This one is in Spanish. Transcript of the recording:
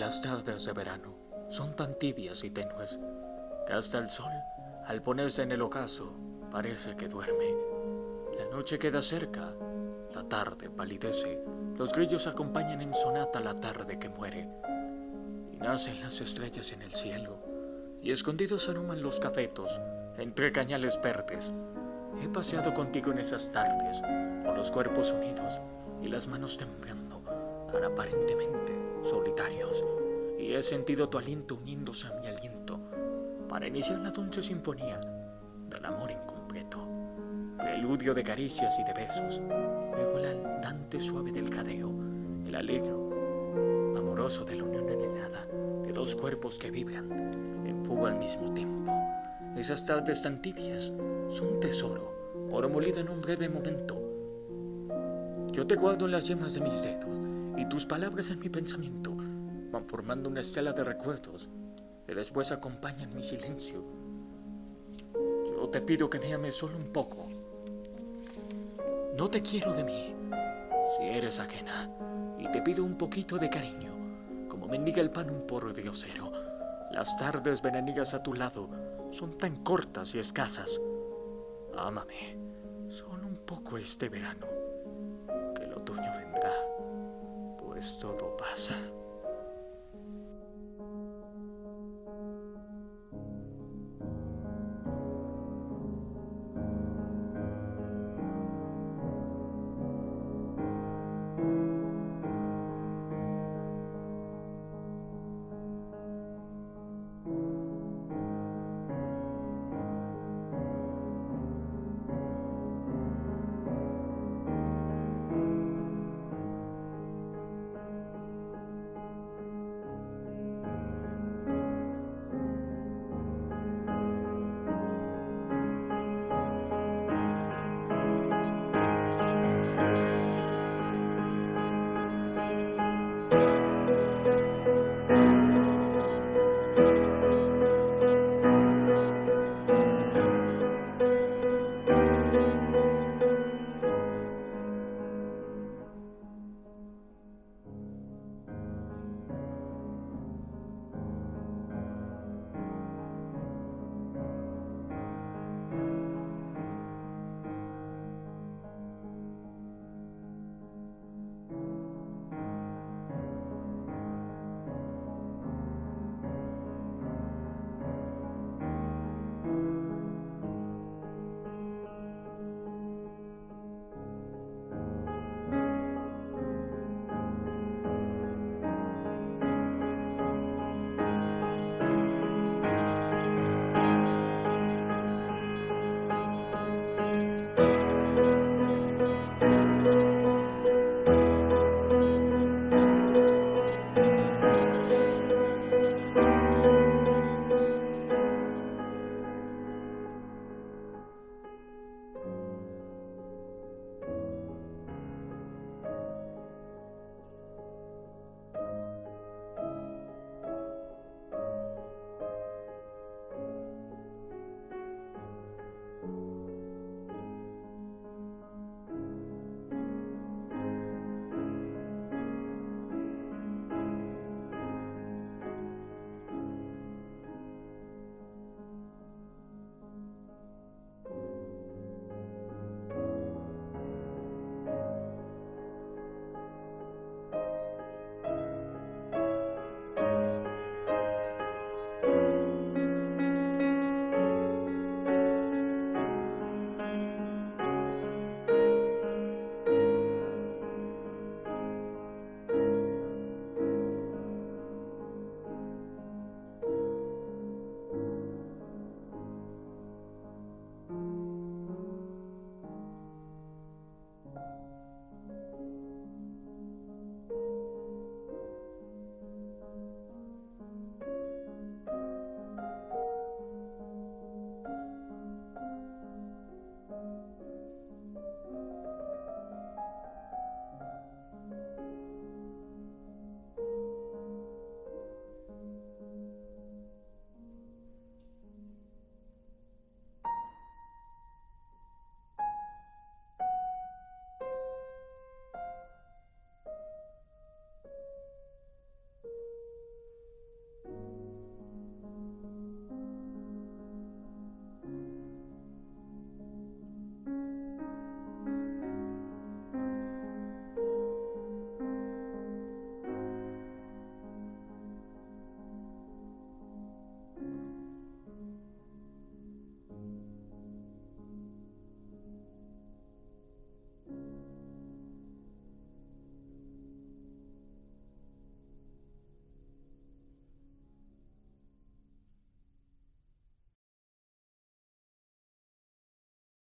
Las tardes de verano son tan tibias y tenues que hasta el sol, al ponerse en el ocaso, parece que duerme. La noche queda cerca, la tarde palidece, los grillos acompañan en sonata la tarde que muere, y nacen las estrellas en el cielo, y escondidos aroman los cafetos entre cañales verdes. He paseado contigo en esas tardes, con los cuerpos unidos y las manos temblando, tan aparentemente solitarios, y he sentido tu aliento uniéndose a mi aliento para iniciar la dulce sinfonía del amor incompleto, preludio de caricias y de besos, luego el andante suave del jadeo, el alegro, amoroso de la unión anhelada de dos cuerpos que vibran al mismo tiempo. Esas tardes tan tibias son tesoro, oro molido en un breve momento. Yo te guardo en las yemas de mis dedos y tus palabras en mi pensamiento van formando una estela de recuerdos que después acompañan mi silencio. Yo te pido que me ames solo un poco. No te quiero de mí, si eres ajena, y te pido un poquito de cariño, como mendiga el pan un porro diosero. Las tardes veranigas a tu lado son tan cortas y escasas. Ámame, solo un poco este verano, que el otoño vendrá, pues todo pasa.